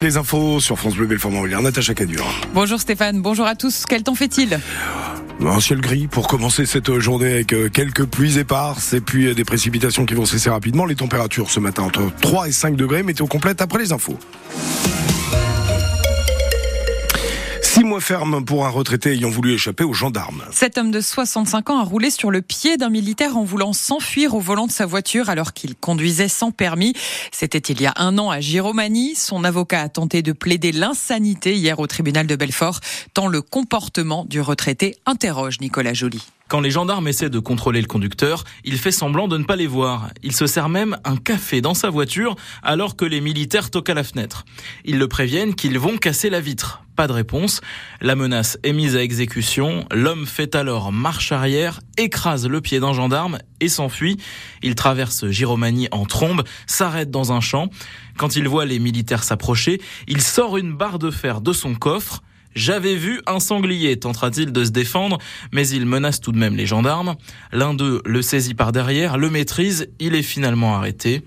Les infos sur France Bleu Belfort Montbéliard, Natacha Cadur. Bonjour Stéphane, bonjour à tous. Quel temps fait-il? Un ciel gris pour commencer cette journée avec euh, quelques pluies éparses et puis euh, des précipitations qui vont cesser rapidement. Les températures ce matin entre 3 et 5 degrés, météo complète après les infos. Mois ferme pour un retraité ayant voulu échapper aux gendarmes. Cet homme de 65 ans a roulé sur le pied d'un militaire en voulant s'enfuir au volant de sa voiture alors qu'il conduisait sans permis. C'était il y a un an à Giromanie. Son avocat a tenté de plaider l'insanité hier au tribunal de Belfort, tant le comportement du retraité interroge Nicolas Joly. Quand les gendarmes essaient de contrôler le conducteur, il fait semblant de ne pas les voir. Il se sert même un café dans sa voiture alors que les militaires toquent à la fenêtre. Ils le préviennent qu'ils vont casser la vitre. Pas de réponse. La menace est mise à exécution. L'homme fait alors marche arrière, écrase le pied d'un gendarme et s'enfuit. Il traverse Giromanie en trombe, s'arrête dans un champ. Quand il voit les militaires s'approcher, il sort une barre de fer de son coffre. J'avais vu un sanglier, tentera-t-il de se défendre, mais il menace tout de même les gendarmes. L'un d'eux le saisit par derrière, le maîtrise, il est finalement arrêté.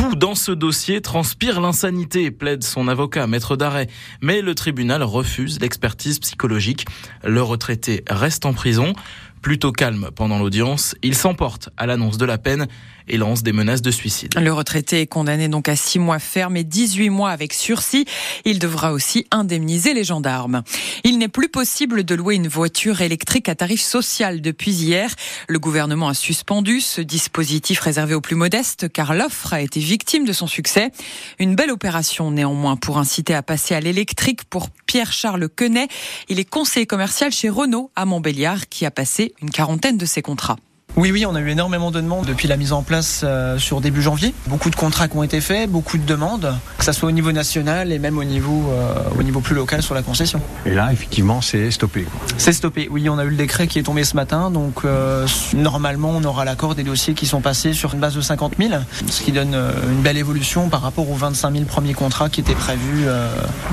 Tout dans ce dossier transpire l'insanité, plaide son avocat, maître d'arrêt. Mais le tribunal refuse l'expertise psychologique. Le retraité reste en prison. Plutôt calme pendant l'audience, il s'emporte à l'annonce de la peine et lance des menaces de suicide. Le retraité est condamné donc à 6 mois ferme et 18 mois avec sursis. Il devra aussi indemniser les gendarmes. Il n'est plus possible de louer une voiture électrique à tarif social depuis hier. Le gouvernement a suspendu ce dispositif réservé aux plus modestes car l'offre a été victime de son succès. Une belle opération néanmoins pour inciter à passer à l'électrique pour Pierre-Charles Quenet. Il est conseiller commercial chez Renault à Montbéliard qui a passé une quarantaine de ces contrats. Oui, oui, on a eu énormément de demandes depuis la mise en place euh, sur début janvier. Beaucoup de contrats qui ont été faits, beaucoup de demandes, que ce soit au niveau national et même au niveau, euh, au niveau plus local sur la concession. Et là, effectivement, c'est stoppé. C'est stoppé, oui, on a eu le décret qui est tombé ce matin, donc euh, normalement on aura l'accord des dossiers qui sont passés sur une base de 50 000, ce qui donne une belle évolution par rapport aux 25 000 premiers contrats qui étaient prévus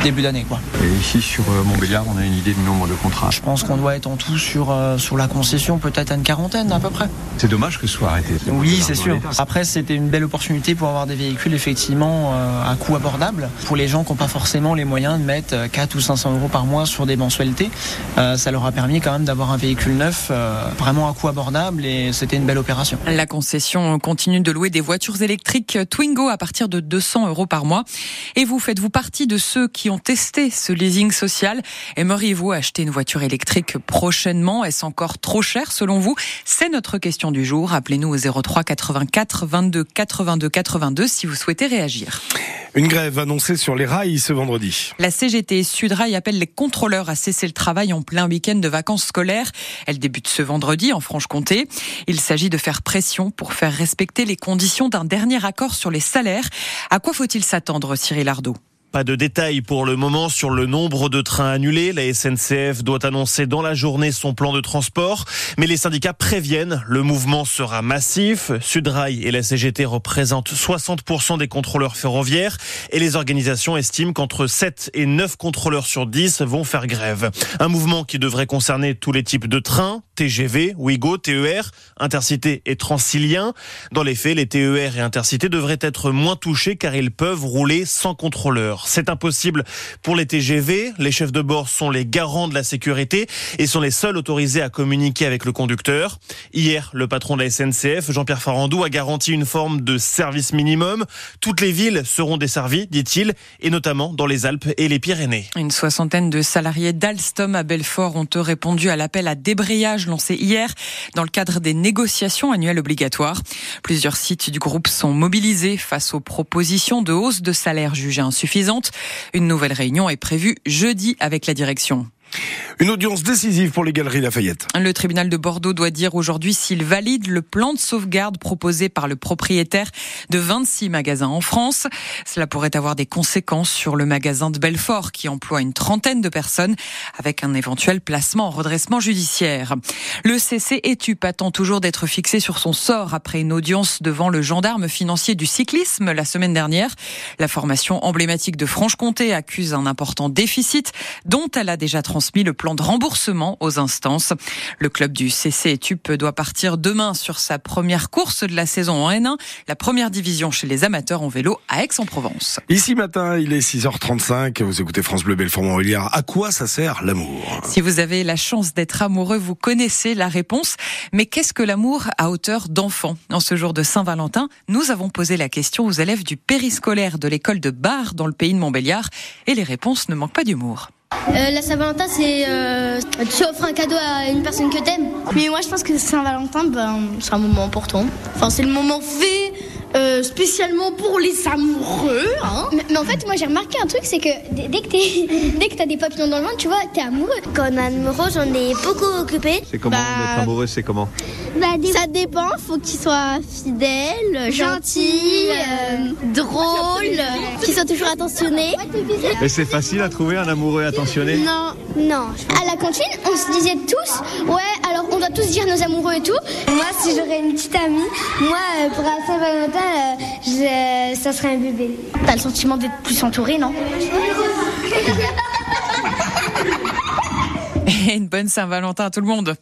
début d'année. Quoi. Et ici sur Montbéliard, on a une idée du nombre de contrats Je pense qu'on doit être en tout sur, sur la concession peut-être à une quarantaine à peu près. C'est dommage que ce soit arrêté. Oui, c'est sûr. Après, c'était une belle opportunité pour avoir des véhicules effectivement euh, à coût abordable. Pour les gens qui n'ont pas forcément les moyens de mettre 4 ou 500 euros par mois sur des mensualités, euh, ça leur a permis quand même d'avoir un véhicule neuf euh, vraiment à coût abordable et c'était une belle opération. La concession continue de louer des voitures électriques Twingo à partir de 200 euros par mois. Et vous, faites-vous partie de ceux qui ont testé ce leasing social? Aimeriez-vous acheter une voiture électrique prochainement? Est-ce encore trop cher selon vous? C'est notre question du jour. Appelez-nous au 03 84 22 82 82 si vous souhaitez réagir. Une grève annoncée sur les rails ce vendredi. La CGT Sudrail appelle les contrôleurs à cesser le travail en plein week-end de vacances scolaires. Elle débute ce vendredi en Franche-Comté. Il s'agit de faire pression pour faire respecter les conditions d'un dernier accord sur les salaires. À quoi faut-il s'attendre, Cyril Ardo? Pas de détails pour le moment sur le nombre de trains annulés. La SNCF doit annoncer dans la journée son plan de transport, mais les syndicats préviennent, le mouvement sera massif. Sudrail et la CGT représentent 60% des contrôleurs ferroviaires et les organisations estiment qu'entre 7 et 9 contrôleurs sur 10 vont faire grève. Un mouvement qui devrait concerner tous les types de trains, TGV, Ouigo, TER, Intercité et Transilien. Dans les faits, les TER et Intercité devraient être moins touchés car ils peuvent rouler sans contrôleur. C'est impossible pour les TGV. Les chefs de bord sont les garants de la sécurité et sont les seuls autorisés à communiquer avec le conducteur. Hier, le patron de la SNCF, Jean-Pierre Farandou, a garanti une forme de service minimum. Toutes les villes seront desservies, dit-il, et notamment dans les Alpes et les Pyrénées. Une soixantaine de salariés d'Alstom à Belfort ont répondu à l'appel à débrayage lancé hier dans le cadre des négociations annuelles obligatoires. Plusieurs sites du groupe sont mobilisés face aux propositions de hausse de salaire jugées insuffisantes une nouvelle réunion est prévue jeudi avec la direction. Une audience décisive pour les Galeries Lafayette. Le tribunal de Bordeaux doit dire aujourd'hui s'il valide le plan de sauvegarde proposé par le propriétaire de 26 magasins en France. Cela pourrait avoir des conséquences sur le magasin de Belfort qui emploie une trentaine de personnes avec un éventuel placement en redressement judiciaire. Le CC Etup attend toujours d'être fixé sur son sort après une audience devant le gendarme financier du cyclisme la semaine dernière. La formation emblématique de Franche-Comté accuse un important déficit dont elle a déjà transmis transmis le plan de remboursement aux instances. Le club du CC Etup doit partir demain sur sa première course de la saison en N1, la première division chez les amateurs en vélo à Aix-en-Provence. Ici matin, il est 6h35, vous écoutez France Bleu Belfort-Montbéliard. À quoi ça sert l'amour? Si vous avez la chance d'être amoureux, vous connaissez la réponse. Mais qu'est-ce que l'amour à hauteur d'enfant? En ce jour de Saint-Valentin, nous avons posé la question aux élèves du périscolaire de l'école de Bar dans le pays de Montbéliard et les réponses ne manquent pas d'humour. Euh, la Saint-Valentin, c'est euh, tu offres un cadeau à une personne que t'aimes. Mais moi, je pense que Saint-Valentin, ben, c'est un moment important. Enfin, c'est le moment fait euh, spécialement pour les amoureux. Hein. Mais, mais en fait, moi, j'ai remarqué un truc, c'est que dès, dès que t'es, dès que t'as des papillons dans le ventre, tu vois, t'es amoureux. Quand on est amoureux, j'en ai beaucoup occupé. C'est comment Bah- d'être amoureux, c'est comment Bah, des- Ça dépend, faut qu'il soit fidèle, gentil, euh, drôle, qu'il soit toujours attentionné. Et c'est facile à trouver un amoureux attentionné Non. Non. À la cantine, on se disait tous, ouais, on doit tous dire nos amoureux et tout. Moi, si j'aurais une petite amie, moi, euh, pour la Saint-Valentin, euh, je- ça serait un bébé. T'as le sentiment d'être plus entouré, non Et une bonne Saint-Valentin à tout le monde.